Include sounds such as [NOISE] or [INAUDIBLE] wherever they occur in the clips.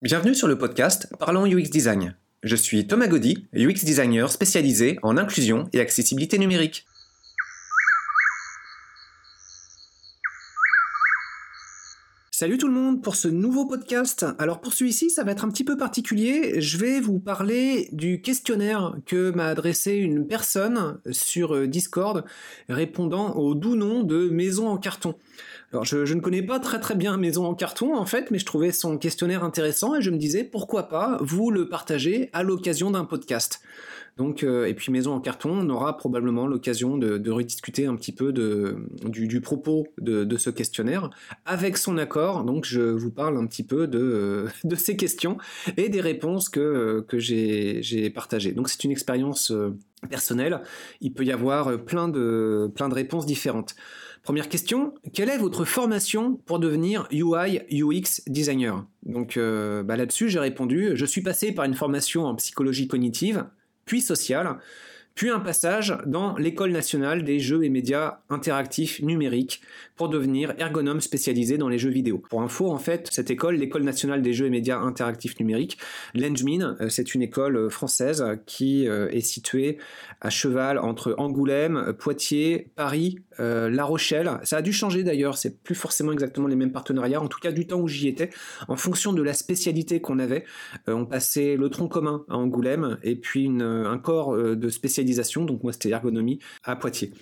Bienvenue sur le podcast Parlons UX Design. Je suis Thomas Gaudy, UX designer spécialisé en inclusion et accessibilité numérique. Salut tout le monde pour ce nouveau podcast. Alors pour celui-ci, ça va être un petit peu particulier. Je vais vous parler du questionnaire que m'a adressé une personne sur euh, Discord répondant au doux nom de Maison en carton. Alors je, ne connais pas très très bien Maison en carton en fait, mais je trouvais son questionnaire intéressant et je me disais pourquoi pas vous le partager à l'occasion d'un podcast. Donc, euh, et puis Maison en carton, on aura probablement l'occasion de, rediscuter un petit peu de, du, propos de, ce questionnaire avec son accord. Donc je vous parle un petit peu de, [LAUGHS] de ces questions et des réponses que, que j'ai partagées. Donc c'est une expérience euh, personnelle. Il peut y avoir plein de, plein de réponses différentes. Première question, quelle est votre formation pour devenir UI UX designer? Donc euh, bah là-dessus, j'ai répondu, je suis passé par une formation en psychologie cognitive, puis sociale, puis un passage dans l'école nationale des jeux et médias interactifs numériques pour devenir ergonome spécialisé dans les jeux vidéo. Pour info, en fait, cette école, l'école nationale des jeux et médias interactifs numériques, l'ENJMIN, euh, c'est une école euh, française qui euh, est située à cheval entre Angoulême, Poitiers, Paris, La Rochelle. Ça a dû changer d'ailleurs, c'est plus forcément exactement les mêmes partenariats, en tout cas du temps où j'y étais, en fonction de la spécialité qu'on avait. on passait le tronc commun à Angoulême et puis un corps de spécialité donc moi c'était ergonomie à Poitiers.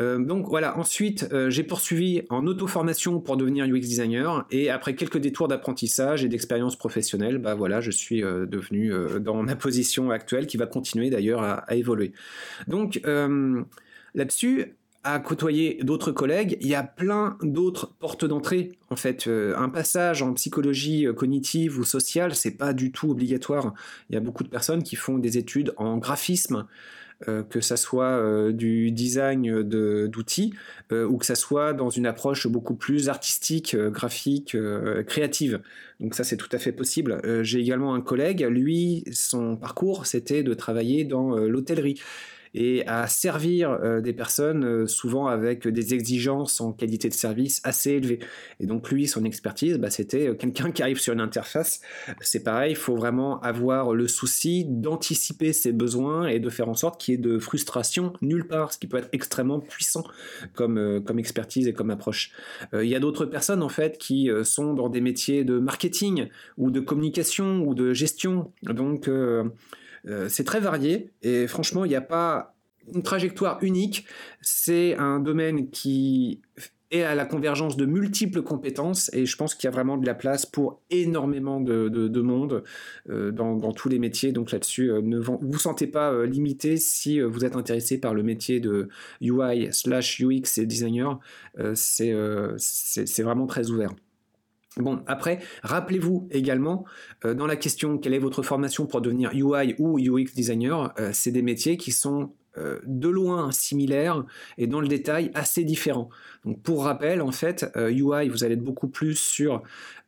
Euh, donc voilà, ensuite euh, j'ai poursuivi en auto-formation pour devenir UX designer et après quelques détours d'apprentissage et d'expérience professionnelle, bah voilà, je suis euh, devenu dans ma position actuelle qui va continuer d'ailleurs à, évoluer. Donc là-dessus, à côtoyer d'autres collègues, il y a plein d'autres portes d'entrée. En fait, un passage en psychologie cognitive ou sociale, c'est pas du tout obligatoire. Il y a beaucoup de personnes qui font des études en graphisme, euh, que ça soit euh, du design d'outils euh, ou que ça soit dans une approche beaucoup plus artistique, graphique, créative. Donc ça c'est tout à fait possible. J'ai également un collègue, lui, son parcours c'était de travailler dans l'hôtellerie et à servir euh, des personnes euh, souvent avec des exigences en qualité de service assez élevées. Et donc lui, son expertise, bah, c'était euh, quelqu'un qui arrive sur une interface. C'est pareil, il faut vraiment avoir le souci d'anticiper ses besoins et de faire en sorte qu'il y ait de frustration nulle part, ce qui peut être extrêmement puissant comme, comme expertise et comme approche. Il y a d'autres personnes en fait qui sont dans des métiers de marketing ou de communication ou de gestion. Donc euh, c'est très varié et franchement, il n'y a pas une trajectoire unique. C'est un domaine qui est à la convergence de multiples compétences et je pense qu'il y a vraiment de la place pour énormément de, monde euh, dans, tous les métiers. Donc là-dessus, euh, ne vous sentez pas limité si vous êtes intéressé par le métier de UI slash UX et designer. c'est vraiment très ouvert. Bon, après, rappelez-vous également, euh, dans la question quelle est votre formation pour devenir UI ou UX designer, euh, c'est des métiers qui sont euh, de loin similaires et dans le détail assez différents. Donc pour rappel, en fait, UI, vous allez être beaucoup plus sur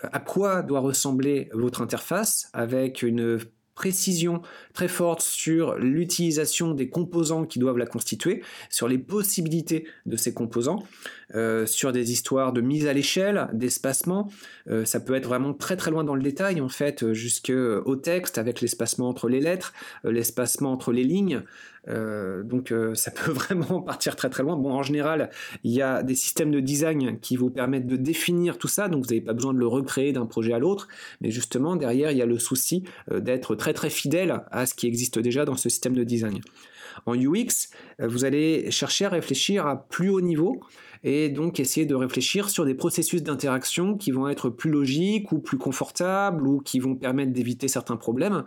à quoi doit ressembler votre interface avec une précision très forte sur l'utilisation des composants qui doivent la constituer, sur les possibilités de ces composants, euh, sur des histoires de mise à l'échelle, d'espacement. Euh, ça peut être vraiment très très loin dans le détail en fait, jusqu'au texte avec l'espacement entre les lettres, euh, l'espacement entre les lignes. Donc ça peut [LAUGHS] vraiment partir très très loin. Bon, en général, il y a des systèmes de design qui vous permettent de définir tout ça, donc vous n'avez pas besoin de le recréer d'un projet à l'autre, mais justement derrière, il y a le souci d'être très très fidèle à ce qui existe déjà dans ce système de design. En UX, vous allez chercher à réfléchir à plus haut niveau et donc essayer de réfléchir sur des processus d'interaction qui vont être plus logiques ou plus confortables ou qui vont permettre d'éviter certains problèmes.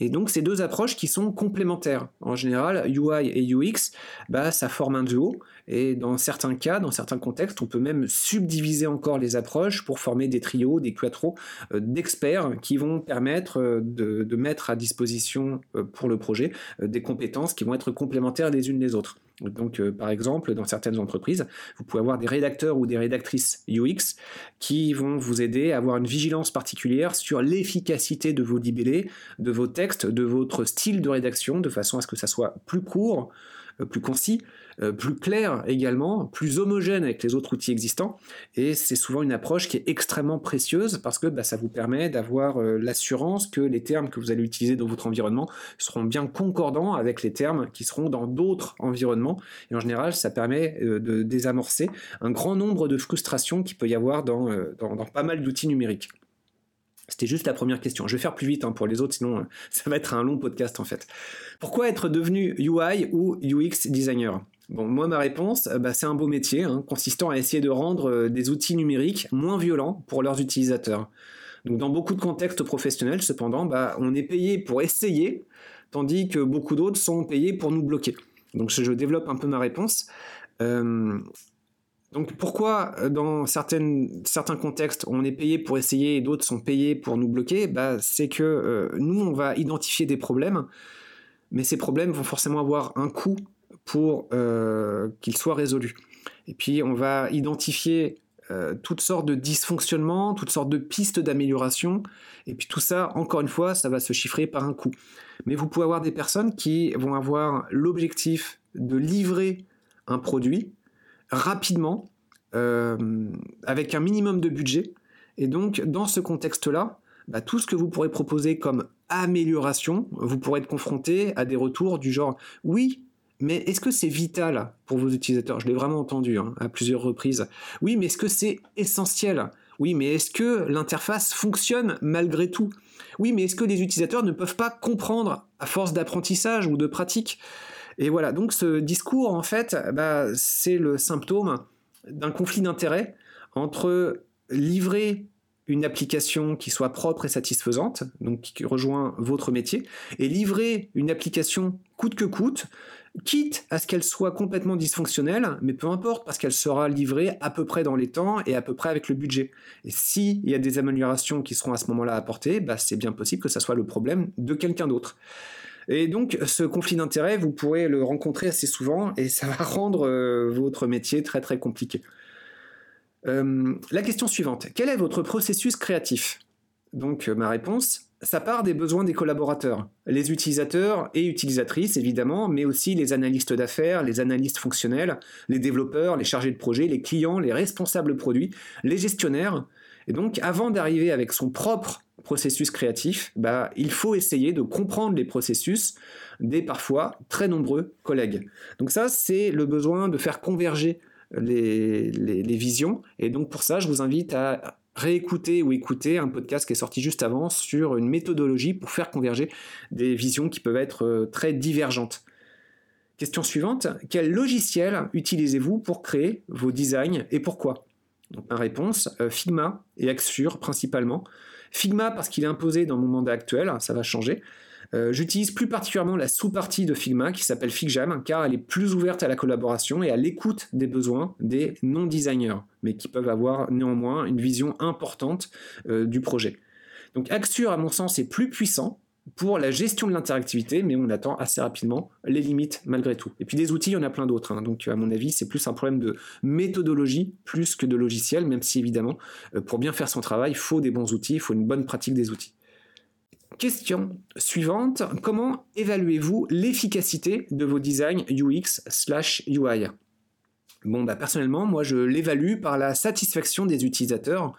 Et donc ces deux approches qui sont complémentaires. En général, UI et UX, bah, ça forme un duo et dans certains cas, dans certains contextes, on peut même subdiviser encore les approches pour former des trios, des quattros euh, d'experts qui vont permettre euh, de, mettre à disposition euh, pour le projet des compétences qui vont être complémentaires les unes les autres. Donc, par exemple, dans certaines entreprises, vous pouvez avoir des rédacteurs ou des rédactrices UX qui vont vous aider à avoir une vigilance particulière sur l'efficacité de vos libellés, de vos textes, de votre style de rédaction, de façon à ce que ça soit plus court, plus concis, euh, plus clair également, plus homogène avec les autres outils existants. Et c'est souvent une approche qui est extrêmement précieuse parce que bah, ça vous permet d'avoir euh, l'assurance que les termes que vous allez utiliser dans votre environnement seront bien concordants avec les termes qui seront dans d'autres environnements. Et en général, ça permet euh, de désamorcer un grand nombre de frustrations qu'il peut y avoir dans pas mal d'outils numériques. C'était juste la première question. Je vais faire plus vite hein, pour les autres, sinon [LAUGHS] ça va être un long podcast en fait. Pourquoi être devenu UI ou UX designer? Bon, moi, ma réponse, euh, bah, c'est un beau métier, hein, consistant à essayer de rendre euh, des outils numériques moins violents pour leurs utilisateurs. Donc, dans beaucoup de contextes professionnels, cependant, bah, on est payé pour essayer, tandis que beaucoup d'autres sont payés pour nous bloquer. Donc, je développe un peu ma réponse. Euh, donc, pourquoi dans certaines, certains contextes, on est payé pour essayer et d'autres sont payés pour nous bloquer? Bah, C'est que nous, on va identifier des problèmes, mais ces problèmes vont forcément avoir un coût pour euh, qu'il soit résolu. Et puis on va identifier euh, toutes sortes de dysfonctionnements, toutes sortes de pistes d'amélioration, et puis tout ça, encore une fois, ça va se chiffrer par un coût. Mais vous pouvez avoir des personnes qui vont avoir l'objectif de livrer un produit rapidement, euh, avec un minimum de budget, et donc dans ce contexte-là, bah, tout ce que vous pourrez proposer comme amélioration, vous pourrez être confronté à des retours du genre oui, mais est-ce que c'est vital pour vos utilisateurs? Je l'ai vraiment entendu hein, à plusieurs reprises. Oui, mais est-ce que c'est essentiel? Oui, mais est-ce que l'interface fonctionne malgré tout? Oui, mais est-ce que les utilisateurs ne peuvent pas comprendre à force d'apprentissage ou de pratique Et voilà, donc ce discours, en fait, bah, c'est le symptôme d'un conflit d'intérêts entre livrer une application qui soit propre et satisfaisante, donc qui rejoint votre métier, et livrer une application coûte que coûte, quitte à ce qu'elle soit complètement dysfonctionnelle, mais peu importe, parce qu'elle sera livrée à peu près dans les temps et à peu près avec le budget. Et s'il y a des améliorations qui seront à ce moment-là apportées, bah, c'est bien possible que ça soit le problème de quelqu'un d'autre. Et donc, ce conflit d'intérêts, vous pourrez le rencontrer assez souvent et ça va [LAUGHS] rendre euh, votre métier très très compliqué. Euh, la question suivante, quel est votre processus créatif? Donc, euh, ma réponse, ça part des besoins des collaborateurs, les utilisateurs et utilisatrices évidemment, mais aussi les analystes d'affaires, les analystes fonctionnels, les développeurs, les chargés de projet, les clients, les responsables produits, les gestionnaires. Et donc avant d'arriver avec son propre processus créatif, bah, il faut essayer de comprendre les processus des parfois très nombreux collègues. Donc ça, c'est le besoin de faire converger les, visions. Et donc pour ça, je vous invite à réécouter ou écouter un podcast qui est sorti juste avant sur une méthodologie pour faire converger des visions qui peuvent être euh, très divergentes. Question suivante, quel logiciel utilisez-vous pour créer vos designs et pourquoi? Donc ma réponse, euh, Figma et Axure principalement. Figma parce qu'il est imposé dans mon mandat actuel, ça va changer. Euh, j'utilise plus particulièrement la sous-partie de Figma qui s'appelle FigJam car elle est plus ouverte à la collaboration et à l'écoute des besoins des non-designers, mais qui peuvent avoir néanmoins une vision importante euh, du projet. Donc Axure, à mon sens, est plus puissant pour la gestion de l'interactivité, mais on attend assez rapidement les limites malgré tout. Et puis des outils, il y en a plein d'autres. Hein. Donc à mon avis, c'est plus un problème de méthodologie plus que de logiciel, même si évidemment, euh, pour bien faire son travail, il faut des bons outils, il faut une bonne pratique des outils. Question suivante, comment évaluez-vous l'efficacité de vos designs UX slash UI Bon, bah personnellement, moi je l'évalue par la satisfaction des utilisateurs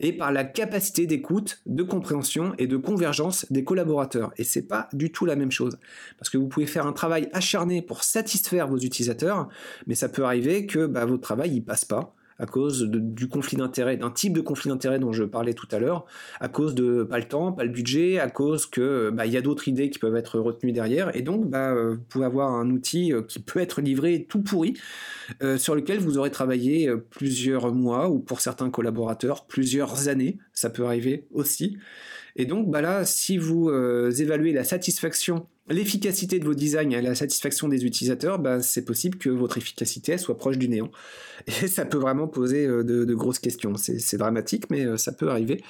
et par la capacité d'écoute, de compréhension et de convergence des collaborateurs. Et c'est pas du tout la même chose. Parce que vous pouvez faire un travail acharné pour satisfaire vos utilisateurs, mais ça peut arriver que bah, votre travail y passe pas à cause du conflit d'intérêt, d'un type de conflit d'intérêt dont je parlais tout à l'heure, à cause de pas le temps, pas le budget, à cause que bah, il y a d'autres idées qui peuvent être retenues derrière, et donc bah, euh, vous pouvez avoir un outil euh, qui peut être livré tout pourri, euh, sur lequel vous aurez travaillé plusieurs mois ou pour certains collaborateurs plusieurs années, ça peut arriver aussi. Et donc bah là, si vous évaluez la satisfaction l'efficacité de vos designs et la satisfaction des utilisateurs, bah, c'est possible que votre efficacité soit proche du néant. Et [LAUGHS] ça peut vraiment poser euh, de, grosses questions. C'est dramatique, mais euh, ça peut arriver.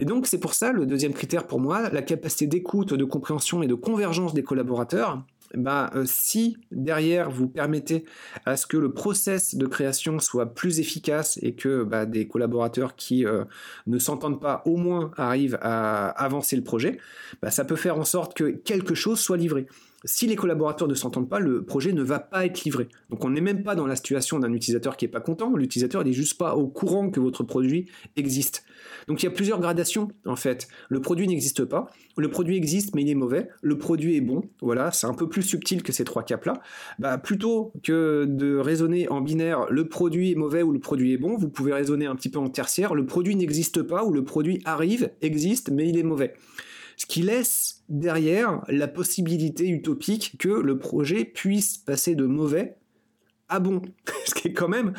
Et donc c'est pour ça le deuxième critère pour moi, la capacité d'écoute, de compréhension et de convergence des collaborateurs. Bah, euh, si derrière vous permettez à ce que le process de création soit plus efficace et que bah, des collaborateurs qui euh, ne s'entendent pas au moins arrivent à avancer le projet, bah, ça peut faire en sorte que quelque chose soit livré. Si les collaborateurs ne s'entendent pas, le projet ne va pas être livré. Donc on n'est même pas dans la situation d'un utilisateur qui n'est pas content, l'utilisateur n'est juste pas au courant que votre produit existe. Donc il y a plusieurs gradations en fait. Le produit n'existe pas, le produit existe mais il est mauvais, le produit est bon, voilà, c'est un peu plus subtil que ces trois caps-là. Bah, plutôt que de raisonner en binaire le produit est mauvais ou le produit est bon, vous pouvez raisonner un petit peu en tertiaire, le produit n'existe pas ou le produit arrive, existe mais il est mauvais. Ce qui laisse derrière la possibilité utopique que le projet puisse passer de mauvais ah bon? Ce qui est quand même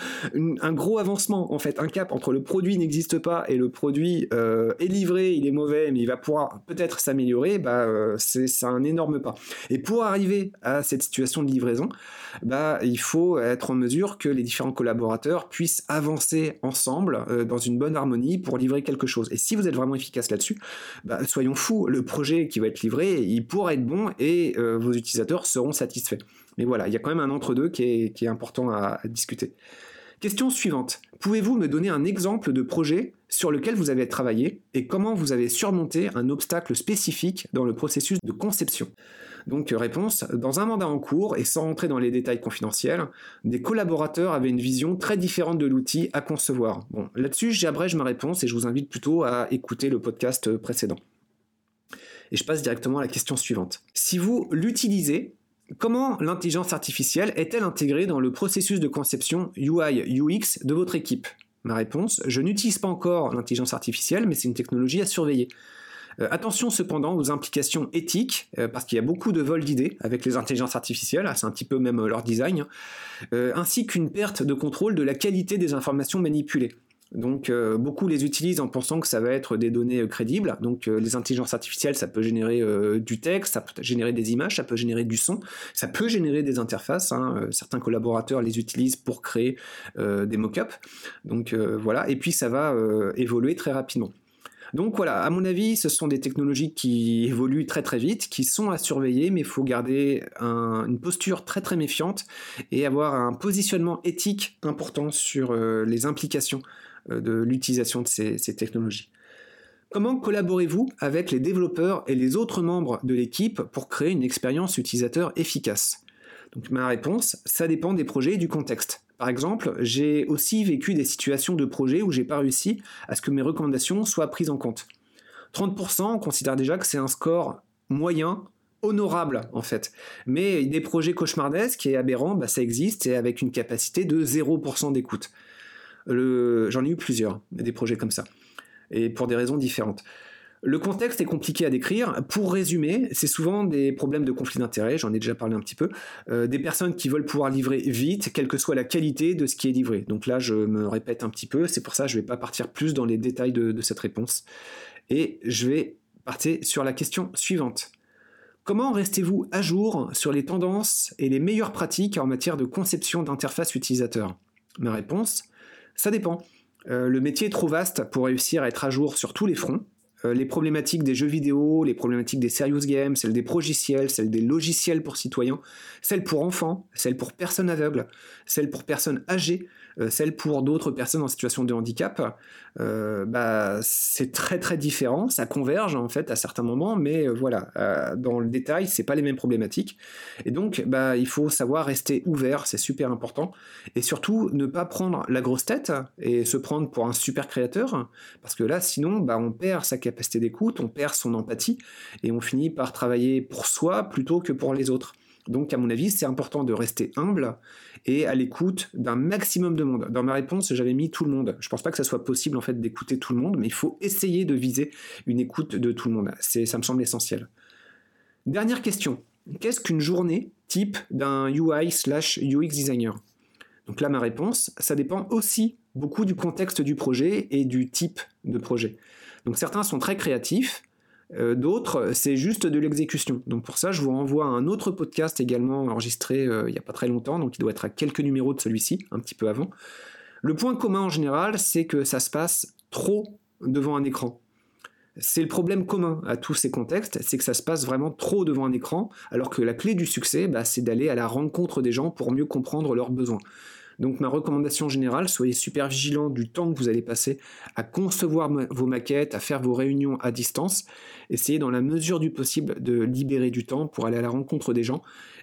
un gros avancement, en fait, un cap entre le produit n'existe pas et le produit euh, est livré, il est mauvais, mais il va pouvoir peut-être s'améliorer, bah, euh, c'est un énorme pas. Et pour arriver à cette situation de livraison, bah, il faut être en mesure que les différents collaborateurs puissent avancer ensemble euh, dans une bonne harmonie pour livrer quelque chose. Et si vous êtes vraiment efficace là-dessus, bah, soyons fous, le projet qui va être livré, il pourra être bon et vos utilisateurs seront satisfaits. Mais voilà, il y a quand même un entre-deux qui est, important à, discuter. Question suivante. Pouvez-vous me donner un exemple de projet sur lequel vous avez travaillé et comment vous avez surmonté un obstacle spécifique dans le processus de conception? Donc réponse, dans un mandat en cours, et sans rentrer dans les détails confidentiels, des collaborateurs avaient une vision très différente de l'outil à concevoir. Bon, là-dessus, j'abrège ma réponse et je vous invite plutôt à écouter le podcast précédent. Et je passe directement à la question suivante. Si vous l'utilisez, Comment l'intelligence artificielle est-elle intégrée dans le processus de conception UI UX de votre équipe? Ma réponse, je n'utilise pas encore l'intelligence artificielle, mais c'est une technologie à surveiller. Euh, attention cependant aux implications éthiques, euh, parce qu'il y a beaucoup de vols d'idées avec les intelligences artificielles, c'est un petit peu même leur design, euh, ainsi qu'une perte de contrôle de la qualité des informations manipulées. Donc euh, beaucoup les utilisent en pensant que ça va être des données euh, crédibles. Donc euh, les intelligences artificielles, ça peut générer du texte, ça peut générer des images, ça peut générer du son, ça peut générer des interfaces. Hein. Certains collaborateurs les utilisent pour créer des mock-ups. Donc voilà, et puis ça va évoluer très rapidement. Donc voilà, à mon avis, ce sont des technologies qui évoluent très très vite, qui sont à surveiller, mais il faut garder une posture très très méfiante et avoir un positionnement éthique important sur les implications de l'utilisation de ces, technologies. Comment collaborez-vous avec les développeurs et les autres membres de l'équipe pour créer une expérience utilisateur efficace? Donc ma réponse, ça dépend des projets et du contexte. Par exemple, j'ai aussi vécu des situations de projet où j'ai pas réussi à ce que mes recommandations soient prises en compte. 30%, on considère déjà que c'est un score moyen, honorable en fait. Mais des projets cauchemardesques et aberrants, bah, ça existe et avec une capacité de 0% d'écoute. J'en ai eu plusieurs, des projets comme ça, et pour des raisons différentes. Le contexte est compliqué à décrire. Pour résumer, c'est souvent des problèmes de conflit d'intérêts, j'en ai déjà parlé un petit peu, euh, des personnes qui veulent pouvoir livrer vite, quelle que soit la qualité de ce qui est livré. Donc là, je me répète un petit peu, c'est pour ça que je ne vais pas partir plus dans les détails de, de cette réponse. Et je vais partir sur la question suivante. Comment restez-vous à jour sur les tendances et les meilleures pratiques en matière de conception d'interface utilisateur? Ma réponse, ça dépend. Euh, le métier est trop vaste pour réussir à être à jour sur tous les fronts. Euh, les problématiques des jeux vidéo, les problématiques des serious games, celles des progiciels, celles des logiciels pour citoyens, celles pour enfants, celles pour personnes aveugles, celles pour personnes âgées, euh, celle pour d'autres personnes en situation de handicap, euh, bah, c'est très très différent, ça converge en fait à certains moments, mais euh, voilà, dans le détail, c'est pas les mêmes problématiques. Et donc, bah, il faut savoir rester ouvert, c'est super important, et surtout ne pas prendre la grosse tête et se prendre pour un super créateur, parce que là, sinon, bah, on perd sa capacité d'écoute, on perd son empathie, et on finit par travailler pour soi plutôt que pour les autres. Donc, à mon avis, c'est important de rester humble et à l'écoute d'un maximum de monde. Dans ma réponse, j'avais mis tout le monde. Je pense pas que ça soit possible en fait d'écouter tout le monde, mais il faut essayer de viser une écoute de tout le monde. Ça me semble essentiel. Dernière question. Qu'est-ce qu'une journée type d'un UI slash UX designer? Donc là, ma réponse, ça dépend aussi beaucoup du contexte du projet et du type de projet. Donc certains sont très créatifs, euh, d'autres, c'est juste de l'exécution. Donc pour ça, je vous renvoie à un autre podcast également enregistré euh, il n'y a pas très longtemps, donc il doit être à quelques numéros de celui-ci, un petit peu avant. Le point commun en général, c'est que ça se passe trop devant un écran. C'est le problème commun à tous ces contextes, c'est que ça se passe vraiment trop devant un écran, alors que la clé du succès, bah, c'est d'aller à la rencontre des gens pour mieux comprendre leurs besoins. Donc ma recommandation générale, soyez super vigilant du temps que vous allez passer à concevoir vos maquettes, à faire vos réunions à distance. Essayez dans la mesure du possible de libérer du temps pour aller à la rencontre des gens.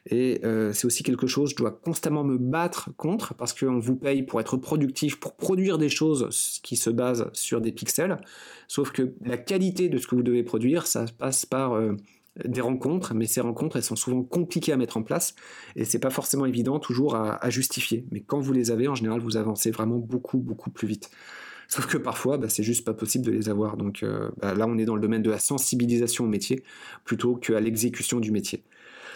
Et euh, c'est aussi quelque chose que je dois constamment me battre contre parce qu'on vous paye pour être productif, pour produire des choses qui se basent sur des pixels. Sauf que la qualité de ce que vous devez produire, ça passe par... Euh, des rencontres, mais ces rencontres, elles sont souvent compliquées à mettre en place et c'est pas forcément évident toujours à, justifier. Mais quand vous les avez, en général, vous avancez vraiment beaucoup, beaucoup plus vite. Sauf que parfois, bah, c'est juste pas possible de les avoir. Donc euh, bah, là, on est dans le domaine de la sensibilisation au métier plutôt qu'à l'exécution du métier.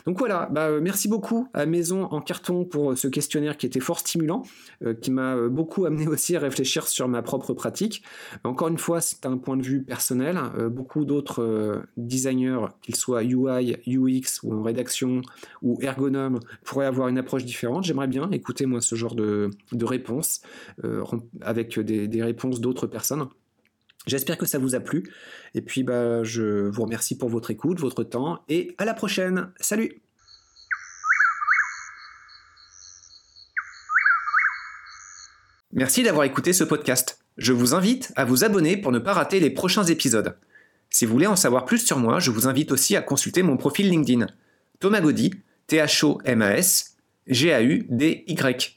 Donc voilà, bah, euh, merci beaucoup à Maison en carton pour euh, ce questionnaire qui était fort stimulant, euh, qui m'a beaucoup [LAUGHS] amené aussi à réfléchir sur ma propre pratique. Encore une fois, c'est un point de vue personnel. beaucoup d'autres designers, qu'ils soient UI, UX ou en rédaction ou ergonome, pourraient avoir une approche différente. J'aimerais bien écouter moi ce genre de, réponses avec des réponses d'autres personnes. J'espère que ça vous a plu. Et puis, bah, je vous remercie pour votre écoute, votre temps, et à la prochaine. Salut Merci d'avoir écouté ce podcast. Je vous invite à vous abonner pour ne pas rater les prochains épisodes. Si vous voulez en savoir plus sur moi, je vous invite aussi à consulter mon profil LinkedIn. Thomas Gaudy, T-H-O-M-A-S, G-A-U-D-Y.